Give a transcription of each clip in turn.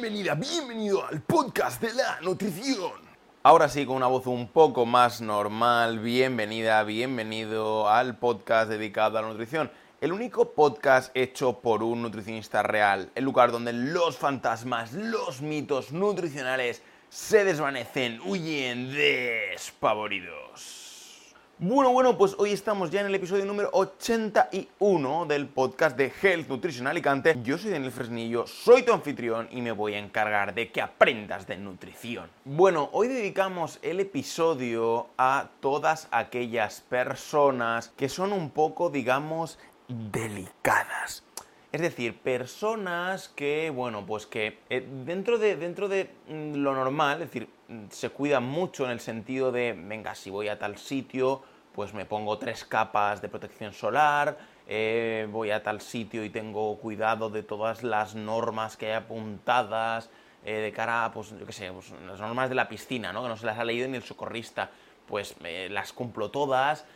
Bienvenida, bienvenido al podcast de la nutrición. Ahora sí, con una voz un poco más normal, bienvenida, bienvenido al podcast dedicado a la nutrición. El único podcast hecho por un nutricionista real, el lugar donde los fantasmas, los mitos nutricionales se desvanecen, huyen despavoridos. Bueno, bueno, pues hoy estamos ya en el episodio número 81 del podcast de Health Nutrition Alicante. Yo soy Daniel Fresnillo, soy tu anfitrión y me voy a encargar de que aprendas de nutrición. Bueno, hoy dedicamos el episodio a todas aquellas personas que son un poco, digamos, delicadas. Es decir, personas que, bueno, pues que eh, dentro, de, dentro de mm, lo normal, es decir, se cuidan mucho en el sentido de, venga, si voy a tal sitio, pues me pongo tres capas de protección solar, eh, voy a tal sitio y tengo cuidado de todas las normas que hay apuntadas eh, de cara a, pues, yo qué sé, pues, las normas de la piscina, ¿no? Que no se las ha leído ni el socorrista. Pues eh, las cumplo todas,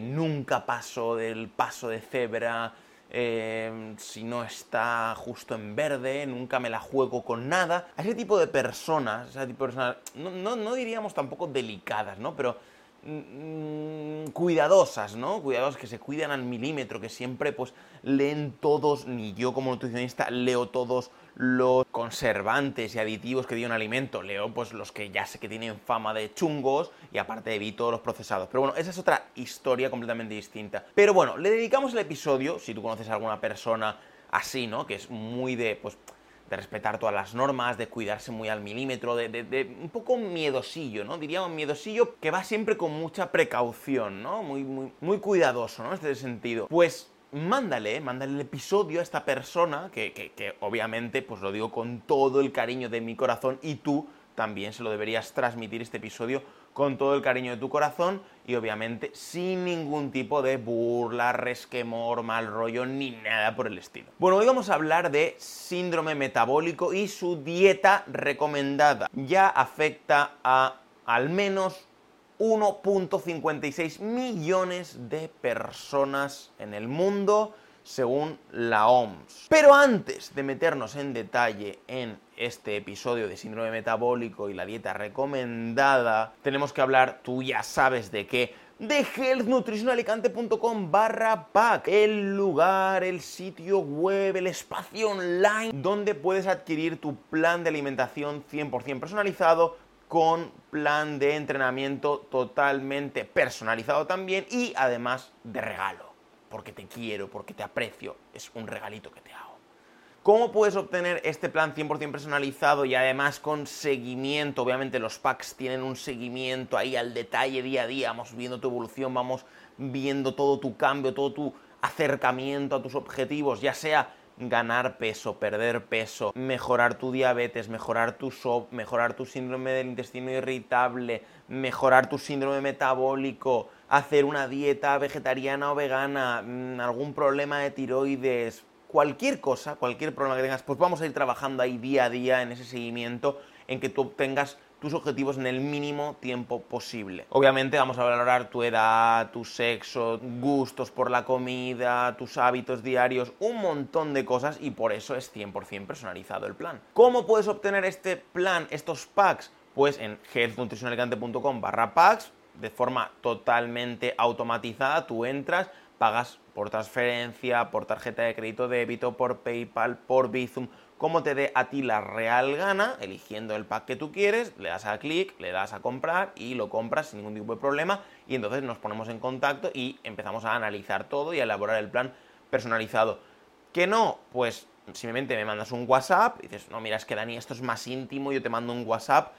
nunca paso del paso de cebra si no está justo en verde, nunca me la juego con nada. A ese tipo de personas, ese tipo de personas, no, no, no diríamos tampoco delicadas, ¿no? Pero Mm, cuidadosas, ¿no? Cuidadosas que se cuidan al milímetro, que siempre pues leen todos, ni yo como nutricionista leo todos los conservantes y aditivos que dio un alimento, leo pues los que ya sé que tienen fama de chungos y aparte evito los procesados. Pero bueno, esa es otra historia completamente distinta. Pero bueno, le dedicamos el episodio, si tú conoces a alguna persona así, ¿no? Que es muy de, pues, de respetar todas las normas, de cuidarse muy al milímetro, de, un poco miedosillo, ¿no? Diríamos miedosillo que va siempre con mucha precaución, ¿no? Muy, muy, muy cuidadoso, ¿no? En este sentido. Pues mándale, mándale el episodio a esta persona, que, que, que obviamente, pues lo digo con todo el cariño de mi corazón, y tú también se lo deberías transmitir este episodio con todo el cariño de tu corazón y obviamente sin ningún tipo de burla, resquemor, mal rollo ni nada por el estilo. Bueno, hoy vamos a hablar de síndrome metabólico y su dieta recomendada. Ya afecta a al menos 1.56 millones de personas en el mundo según la OMS. Pero antes de meternos en detalle en este episodio de síndrome metabólico y la dieta recomendada, tenemos que hablar, tú ya sabes de qué, de healthnutritionalicante.com barra pack, el lugar, el sitio web, el espacio online donde puedes adquirir tu plan de alimentación 100% personalizado con plan de entrenamiento totalmente personalizado también y además de regalo, porque te quiero, porque te aprecio, es un regalito que te hago. ¿Cómo puedes obtener este plan 100% personalizado y además con seguimiento? Obviamente los packs tienen un seguimiento ahí al detalle día a día, vamos viendo tu evolución, vamos viendo todo tu cambio, todo tu acercamiento a tus objetivos, ya sea ganar peso, perder peso, mejorar tu diabetes, mejorar tu SOP, mejorar tu síndrome del intestino irritable, mejorar tu síndrome metabólico, hacer una dieta vegetariana o vegana, mm, algún problema de tiroides, cualquier cosa, cualquier problema que tengas, pues vamos a ir trabajando ahí día a día en ese seguimiento, en que tú obtengas tus objetivos en el mínimo tiempo posible. Obviamente vamos a valorar tu edad, tu sexo, gustos por la comida, tus hábitos diarios, un montón de cosas y por eso es 100% personalizado el plan. ¿Cómo puedes obtener este plan, estos packs? Pues en healthnutritionalicante.com barra packs, de forma totalmente automatizada, tú entras, pagas por transferencia, por tarjeta de crédito débito, por PayPal, por Bizum, como te dé a ti la real gana, eligiendo el pack que tú quieres, le das a clic, le das a comprar y lo compras sin ningún tipo de problema y entonces nos ponemos en contacto y empezamos a analizar todo y a elaborar el plan personalizado. ¿Que no? Pues simplemente me mandas un WhatsApp y dices, no, mira, es que Dani, esto es más íntimo, yo te mando un WhatsApp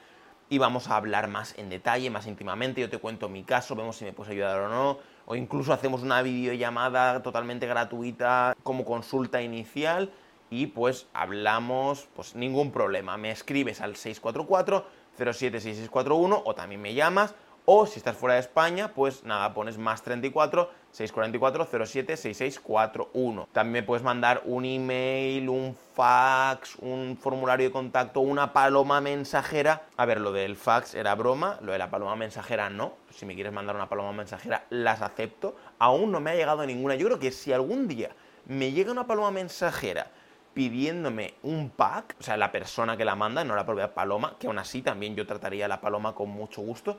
y vamos a hablar más en detalle, más íntimamente, yo te cuento mi caso, vemos si me puedes ayudar o no, o incluso hacemos una videollamada totalmente gratuita como consulta inicial y pues hablamos, pues ningún problema, me escribes al 644 076641 o también me llamas o si estás fuera de España, pues nada, pones más 34 644 07 6641. También puedes mandar un email, un fax, un formulario de contacto, una paloma mensajera. A ver, lo del fax era broma, lo de la paloma mensajera no. Si me quieres mandar una paloma mensajera, las acepto. Aún no me ha llegado ninguna. Yo creo que si algún día me llega una paloma mensajera pidiéndome un pack, o sea, la persona que la manda, no la propia paloma, que aún así también yo trataría a la paloma con mucho gusto,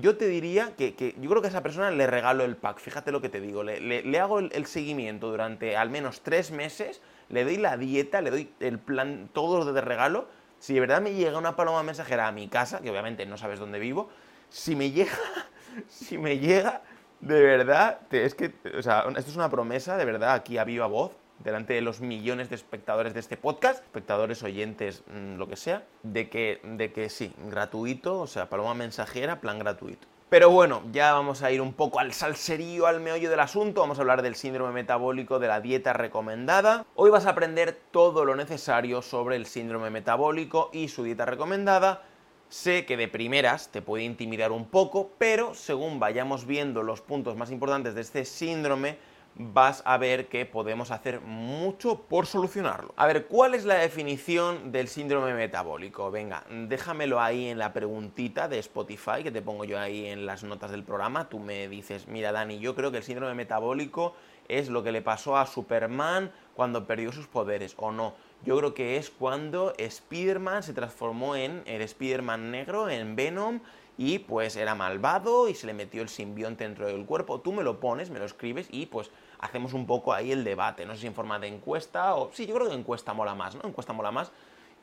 yo te diría que, yo creo que a esa persona le regalo el pack, fíjate lo que te digo, le, hago el, seguimiento durante al menos tres meses, le doy la dieta, le doy el plan, todo de regalo. Si de verdad me llega una paloma mensajera a mi casa, que obviamente no sabes dónde vivo, si me llega, si me llega, de verdad, es que, o sea, esto es una promesa, de verdad, aquí a viva voz, delante de los millones de espectadores de este podcast, espectadores, oyentes, mm, lo que sea, de que, de que sí, gratuito, o sea, paloma mensajera, plan gratuito. Pero bueno, ya vamos a ir un poco al salserío, al meollo del asunto. Vamos a hablar del síndrome metabólico, de la dieta recomendada. Hoy vas a aprender todo lo necesario sobre el síndrome metabólico y su dieta recomendada. Sé que de primeras te puede intimidar un poco, pero según vayamos viendo los puntos más importantes de este síndrome, vas a ver que podemos hacer mucho por solucionarlo. A ver, ¿cuál es la definición del síndrome metabólico? Venga, déjamelo ahí en la preguntita de Spotify que te pongo yo ahí en las notas del programa. Tú me dices, mira Dani, yo creo que el síndrome metabólico es lo que le pasó a Superman cuando perdió sus poderes o no. Yo creo que es cuando Spider-Man se transformó en el Spider-Man negro, en Venom, y pues era malvado y se le metió el simbionte dentro del cuerpo. Tú me lo pones, me lo escribes y pues hacemos un poco ahí el debate. No sé si en forma de encuesta o... Sí, yo creo que encuesta mola más, ¿no? Encuesta mola más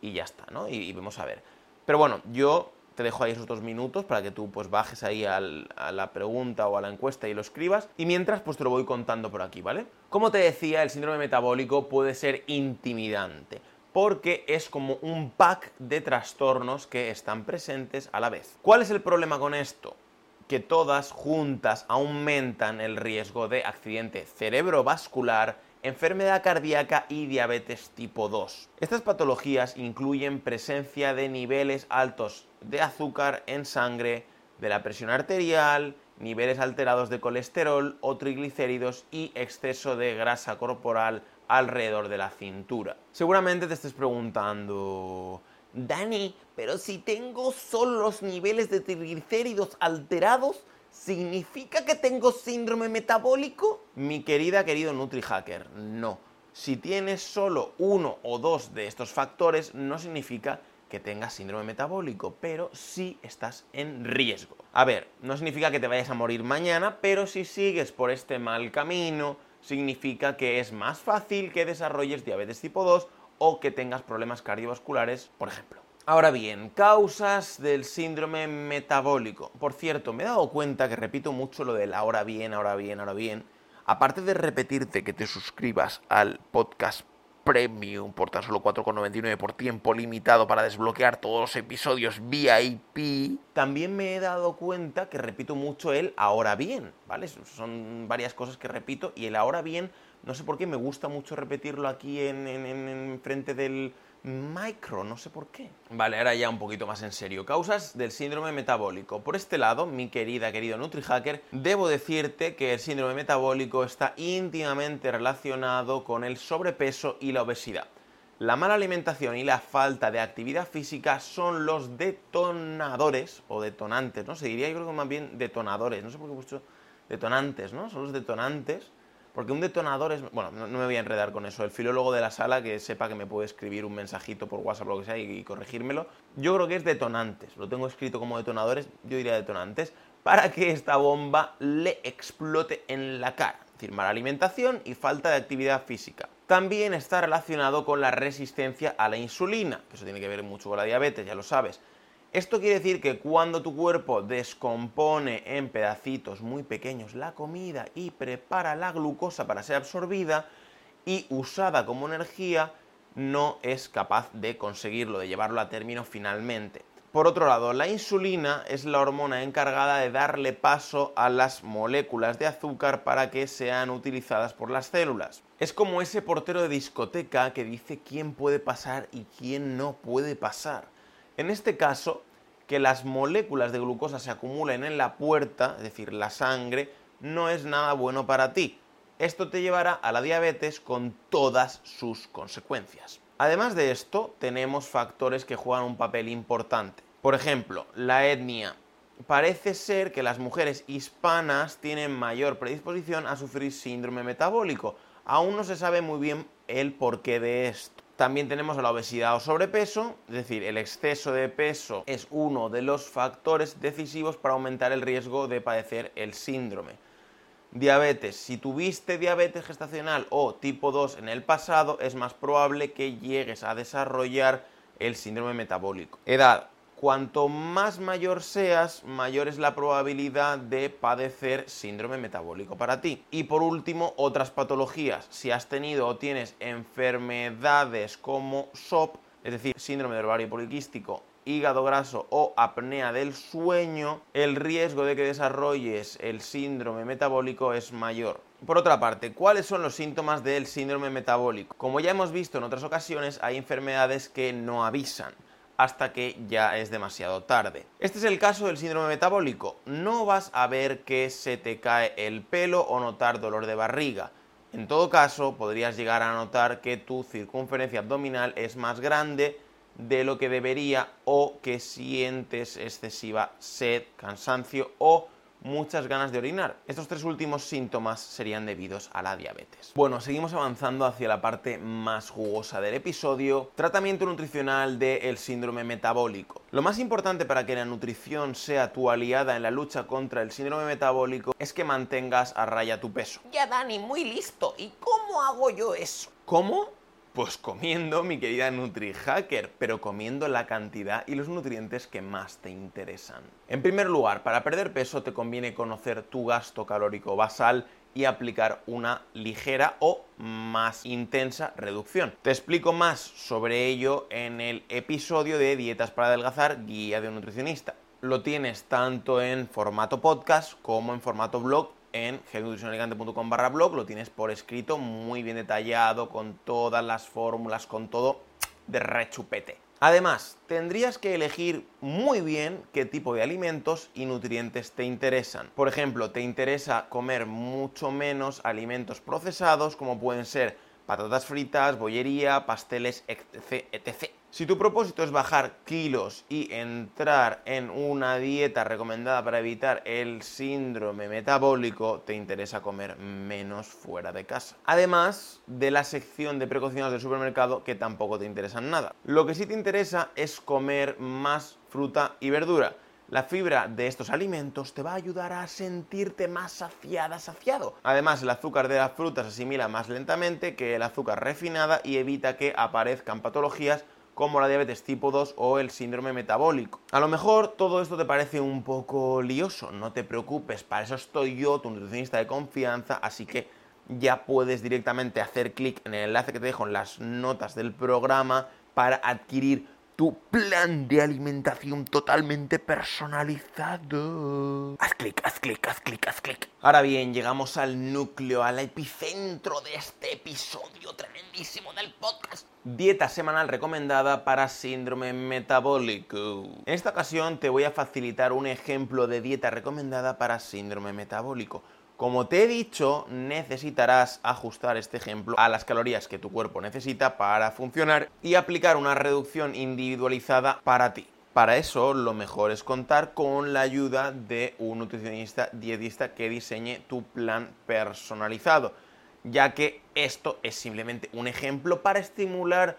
y ya está, ¿no? Y, vamos a ver. Pero bueno, yo te dejo ahí esos dos minutos para que tú pues bajes ahí a la pregunta o a la encuesta y lo escribas. Y mientras pues te lo voy contando por aquí, ¿vale? Como te decía, el síndrome metabólico puede ser intimidante porque es como un pack de trastornos que están presentes a la vez. ¿Cuál es el problema con esto? Que todas juntas aumentan el riesgo de accidente cerebrovascular, enfermedad cardíaca y diabetes tipo 2. Estas patologías incluyen presencia de niveles altos de azúcar en sangre, de la presión arterial, niveles alterados de colesterol o triglicéridos y exceso de grasa corporal alrededor de la cintura. Seguramente te estés preguntando, Dani, pero si tengo solo los niveles de triglicéridos alterados, ¿significa que tengo síndrome metabólico? Mi querida, querido NutriHacker, no. Si tienes solo uno o dos de estos factores, no significa que tengas síndrome metabólico, pero sí estás en riesgo. A ver, no significa que te vayas a morir mañana, pero si sigues por este mal camino, significa que es más fácil que desarrolles diabetes tipo 2 o que tengas problemas cardiovasculares, por ejemplo. Ahora bien, causas del síndrome metabólico. Por cierto, me he dado cuenta que repito mucho lo del ahora bien, ahora bien, ahora bien. Aparte de repetirte que te suscribas al podcast Premium por tan solo 4,99 por tiempo limitado para desbloquear todos los episodios VIP. También me he dado cuenta que repito mucho el ahora bien, ¿vale? Son varias cosas que repito y el ahora bien, no sé por qué, me gusta mucho repetirlo aquí en, en frente del, micro, no sé por qué. Vale, ahora ya un poquito más en serio. Causas del síndrome metabólico. Por este lado, mi querida, querido NutriHacker, debo decirte que el síndrome metabólico está íntimamente relacionado con el sobrepeso y la obesidad. La mala alimentación y la falta de actividad física son los detonadores, o detonantes, ¿no? Se diría, yo creo que más bien detonadores, no sé por qué he puesto detonantes, ¿no? Son los detonantes porque un detonador es... Bueno, no, me voy a enredar con eso. El filólogo de la sala que sepa que me puede escribir un mensajito por WhatsApp o lo que sea y, corregírmelo. Yo creo que es detonantes. Lo tengo escrito como detonadores, yo diría detonantes, para que esta bomba le explote en la cara. Es decir, mala alimentación y falta de actividad física. También está relacionado con la resistencia a la insulina. Eso tiene que ver mucho con la diabetes, ya lo sabes. Esto quiere decir que cuando tu cuerpo descompone en pedacitos muy pequeños la comida y prepara la glucosa para ser absorbida y usada como energía, no es capaz de conseguirlo, de llevarlo a término finalmente. Por otro lado, la insulina es la hormona encargada de darle paso a las moléculas de azúcar para que sean utilizadas por las células. Es como ese portero de discoteca que dice quién puede pasar y quién no puede pasar. En este caso, que las moléculas de glucosa se acumulen en la puerta, es decir, la sangre, no es nada bueno para ti. Esto te llevará a la diabetes con todas sus consecuencias. Además de esto, tenemos factores que juegan un papel importante. Por ejemplo, la etnia. Parece ser que las mujeres hispanas tienen mayor predisposición a sufrir síndrome metabólico. Aún no se sabe muy bien el porqué de esto. También tenemos la obesidad o sobrepeso, es decir, el exceso de peso es uno de los factores decisivos para aumentar el riesgo de padecer el síndrome. Diabetes. Si tuviste diabetes gestacional o tipo 2 en el pasado, es más probable que llegues a desarrollar el síndrome metabólico. Edad. Cuanto más mayor seas, mayor es la probabilidad de padecer síndrome metabólico para ti. Y por último, otras patologías. Si has tenido o tienes enfermedades como SOP, es decir, síndrome del ovario poliquístico, hígado graso o apnea del sueño, el riesgo de que desarrolles el síndrome metabólico es mayor. Por otra parte, ¿cuáles son los síntomas del síndrome metabólico? Como ya hemos visto en otras ocasiones, hay enfermedades que no avisan hasta que ya es demasiado tarde. Este es el caso del síndrome metabólico. No vas a ver que se te cae el pelo o notar dolor de barriga. En todo caso, podrías llegar a notar que tu circunferencia abdominal es más grande de lo que debería o que sientes excesiva sed, cansancio o muchas ganas de orinar. Estos tres últimos síntomas serían debidos a la diabetes. Bueno, seguimos avanzando hacia la parte más jugosa del episodio, tratamiento nutricional del síndrome metabólico. Lo más importante para que la nutrición sea tu aliada en la lucha contra el síndrome metabólico es que mantengas a raya tu peso. Ya Dani, muy listo. ¿Y cómo hago yo eso? ¿Cómo? Pues comiendo, mi querida NutriHacker, pero comiendo la cantidad y los nutrientes que más te interesan. En primer lugar, para perder peso te conviene conocer tu gasto calórico basal y aplicar una ligera o más intensa reducción. Te explico más sobre ello en el episodio de Dietas para adelgazar, guía de un nutricionista. Lo tienes tanto en formato podcast como en formato blog en gelnutricionalicante.com barra blog, lo tienes por escrito, muy bien detallado, con todas las fórmulas, con todo de rechupete. Además, tendrías que elegir muy bien qué tipo de alimentos y nutrientes te interesan. Por ejemplo, te interesa comer mucho menos alimentos procesados como pueden ser patatas fritas, bollería, pasteles, etc. etc. Si tu propósito es bajar kilos y entrar en una dieta recomendada para evitar el síndrome metabólico, te interesa comer menos fuera de casa. Además de la sección de precauciones del supermercado que tampoco te interesan nada. Lo que sí te interesa es comer más fruta y verdura. La fibra de estos alimentos te va a ayudar a sentirte más saciada, saciado. Además, el azúcar de las frutas se asimila más lentamente que el azúcar refinada y evita que aparezcan patologías como la diabetes tipo 2 o el síndrome metabólico. A lo mejor todo esto te parece un poco lioso, no te preocupes, para eso estoy yo, tu nutricionista de confianza, así que ya puedes directamente hacer clic en el enlace que te dejo en las notas del programa para adquirir tu plan de alimentación totalmente personalizado. Haz clic, haz clic, haz clic, haz clic. Ahora bien, llegamos al núcleo, al epicentro de este episodio tremendísimo del podcast. Dieta semanal recomendada para síndrome metabólico. En esta ocasión te voy a facilitar un ejemplo de dieta recomendada para síndrome metabólico como te he dicho, necesitarás ajustar este ejemplo a las calorías que tu cuerpo necesita para funcionar y aplicar una reducción individualizada para ti. Para eso, lo mejor es contar con la ayuda de un nutricionista dietista que diseñe tu plan personalizado, ya que esto es simplemente un ejemplo para estimular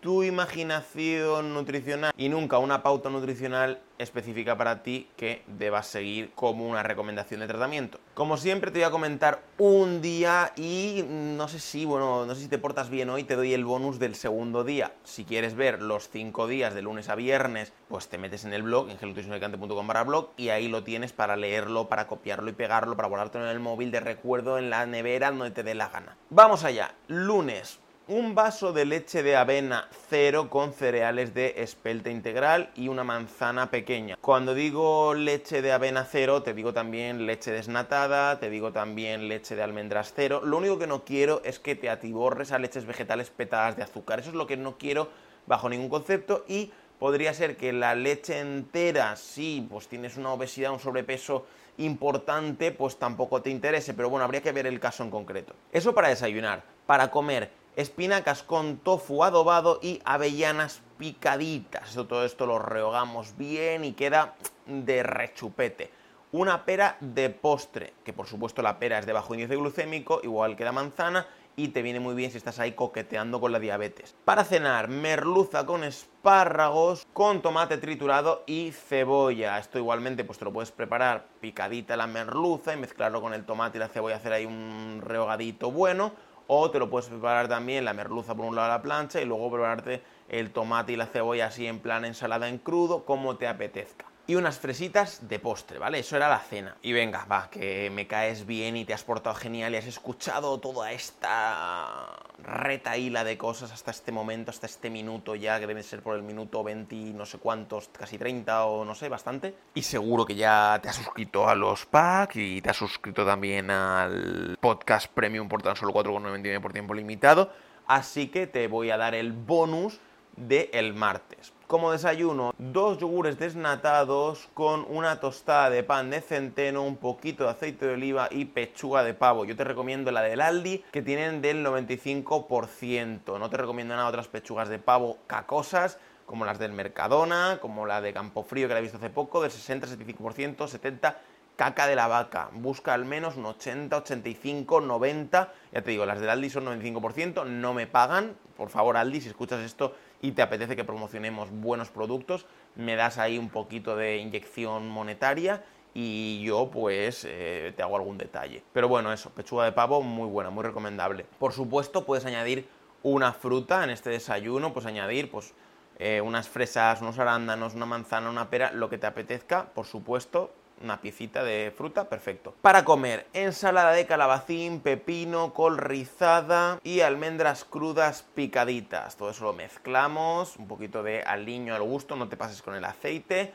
tu imaginación nutricional y nunca una pauta nutricional específica para ti que debas seguir como una recomendación de tratamiento. Como siempre te voy a comentar un día y no sé si, bueno, no sé si te portas bien hoy, te doy el bonus del segundo día. Si quieres ver los cinco días de lunes a viernes, pues te metes en el blog, en gelutuisonalicante.com barra blog y ahí lo tienes para leerlo, para copiarlo y pegarlo, para guardártelo en el móvil de recuerdo, en la nevera, donde te dé la gana. Vamos allá, lunes, un vaso de leche de avena cero con cereales de espelta integral y una manzana pequeña. Cuando digo leche de avena cero, te digo también leche desnatada, te digo también leche de almendras cero. Lo único que no quiero es que te atiborres a leches vegetales petadas de azúcar. Eso es lo que no quiero bajo ningún concepto y podría ser que la leche entera, si pues tienes una obesidad, un sobrepeso importante, pues tampoco te interese, pero bueno, habría que ver el caso en concreto. Eso para desayunar, para comer espinacas con tofu adobado y avellanas picaditas. todo esto lo rehogamos bien y queda de rechupete. Una pera de postre, que por supuesto la pera es de bajo índice glucémico, igual que la manzana, y te viene muy bien si estás ahí coqueteando con la diabetes. Para cenar, merluza con espárragos, con tomate triturado y cebolla. Esto igualmente pues te lo puedes preparar picadita la merluza y mezclarlo con el tomate y la cebolla, hacer ahí un rehogadito bueno. O te lo puedes preparar también la merluza por un lado a la plancha y luego prepararte el tomate y la cebolla así en plan ensalada en crudo, como te apetezca y unas fresitas de postre, ¿vale? Eso era la cena. Y venga, va, que me caes bien y te has portado genial y has escuchado toda esta retaíla de cosas hasta este momento, hasta este minuto ya, que debe ser por el minuto 20 y no sé cuántos, casi 30 o no sé, bastante. Y seguro que ya te has suscrito a los packs y te has suscrito también al podcast premium por tan solo 4,99 por tiempo limitado. Así que te voy a dar el bonus de el martes. Como desayuno, dos yogures desnatados con una tostada de pan de centeno, un poquito de aceite de oliva y pechuga de pavo. Yo te recomiendo la del Aldi, que tienen del 95%. No te recomiendo nada otras pechugas de pavo cacosas, como las del Mercadona, como la de Campofrío que la he visto hace poco, del 60-75%, 70% caca de la vaca. Busca al menos un 80, 85, 90. Ya te digo, las del Aldi son 95%, no me pagan. Por favor, Aldi, si escuchas esto, y te apetece que promocionemos buenos productos, me das ahí un poquito de inyección monetaria y yo pues eh, te hago algún detalle. Pero bueno, eso, pechuga de pavo muy buena, muy recomendable. Por supuesto, puedes añadir una fruta en este desayuno, pues añadir pues eh, unas fresas, unos arándanos, una manzana, una pera, lo que te apetezca, por supuesto, una piecita de fruta, perfecto. Para comer, ensalada de calabacín, pepino, col rizada y almendras crudas picaditas. Todo eso lo mezclamos, un poquito de aliño al gusto, no te pases con el aceite.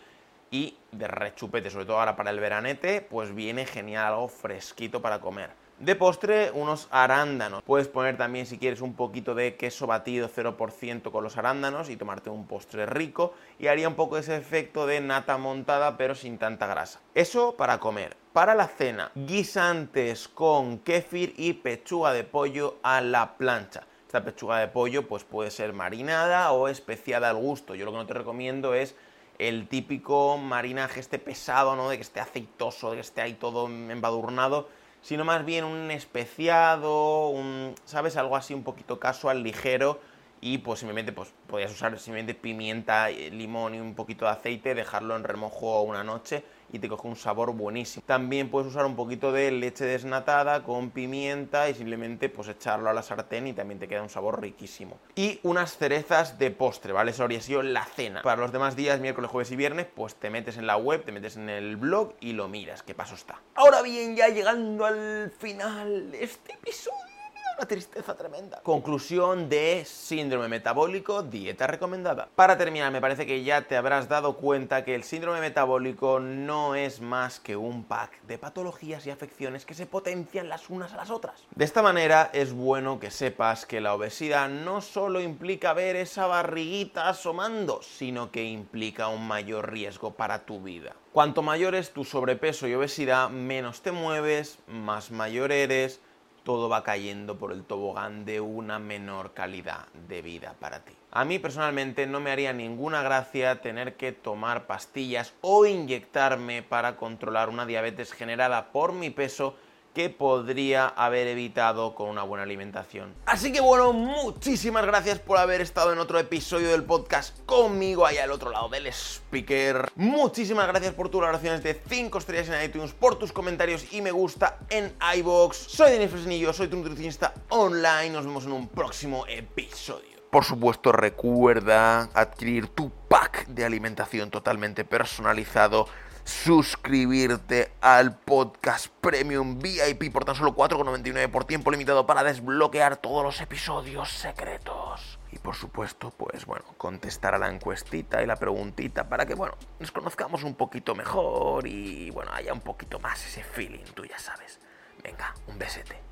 Y de rechupete, sobre todo ahora para el veranete, pues viene genial algo fresquito para comer. De postre, unos arándanos. Puedes poner también, si quieres, un poquito de queso batido 0% con los arándanos y tomarte un postre rico. Y haría un poco ese efecto de nata montada, pero sin tanta grasa. Eso para comer. Para la cena, guisantes con kéfir y pechuga de pollo a la plancha. Esta pechuga de pollo pues puede ser marinada o especiada al gusto. Yo lo que no te recomiendo es el típico marinaje este pesado, ¿no? De que esté aceitoso, de que esté ahí todo embadurnado sino más bien un especiado, un, ¿sabes? Algo así un poquito casual, ligero, y pues simplemente pues podrías usar simplemente pimienta, eh, limón y un poquito de aceite, dejarlo en remojo una noche y te coge un sabor buenísimo. También puedes usar un poquito de leche desnatada con pimienta y simplemente pues echarlo a la sartén y también te queda un sabor riquísimo. Y unas cerezas de postre, ¿vale? Eso habría sido la cena. Para los demás días, miércoles, jueves y viernes, pues te metes en la web, te metes en el blog y lo miras, qué paso está. Ahora bien, ya llegando al final de este episodio una tristeza tremenda. Conclusión de síndrome metabólico, dieta recomendada. Para terminar, me parece que ya te habrás dado cuenta que el síndrome metabólico no es más que un pack de patologías y afecciones que se potencian las unas a las otras. De esta manera es bueno que sepas que la obesidad no solo implica ver esa barriguita asomando, sino que implica un mayor riesgo para tu vida. Cuanto mayor es tu sobrepeso y obesidad, menos te mueves, más mayor eres, todo va cayendo por el tobogán de una menor calidad de vida para ti. A mí personalmente no me haría ninguna gracia tener que tomar pastillas o inyectarme para controlar una diabetes generada por mi peso que podría haber evitado con una buena alimentación. Así que bueno, muchísimas gracias por haber estado en otro episodio del podcast conmigo allá al otro lado del speaker. Muchísimas gracias por tus valoraciones de 5 estrellas en iTunes, por tus comentarios y me gusta en iBox. Soy Denis Fresnillo, soy tu nutricionista online. Nos vemos en un próximo episodio. Por supuesto, recuerda adquirir tu pack de alimentación totalmente personalizado suscribirte al podcast Premium VIP por tan solo 4,99 por tiempo limitado para desbloquear todos los episodios secretos. Y por supuesto, pues bueno, contestar a la encuestita y la preguntita para que, bueno, nos conozcamos un poquito mejor y, bueno, haya un poquito más ese feeling, tú ya sabes. Venga, un besete.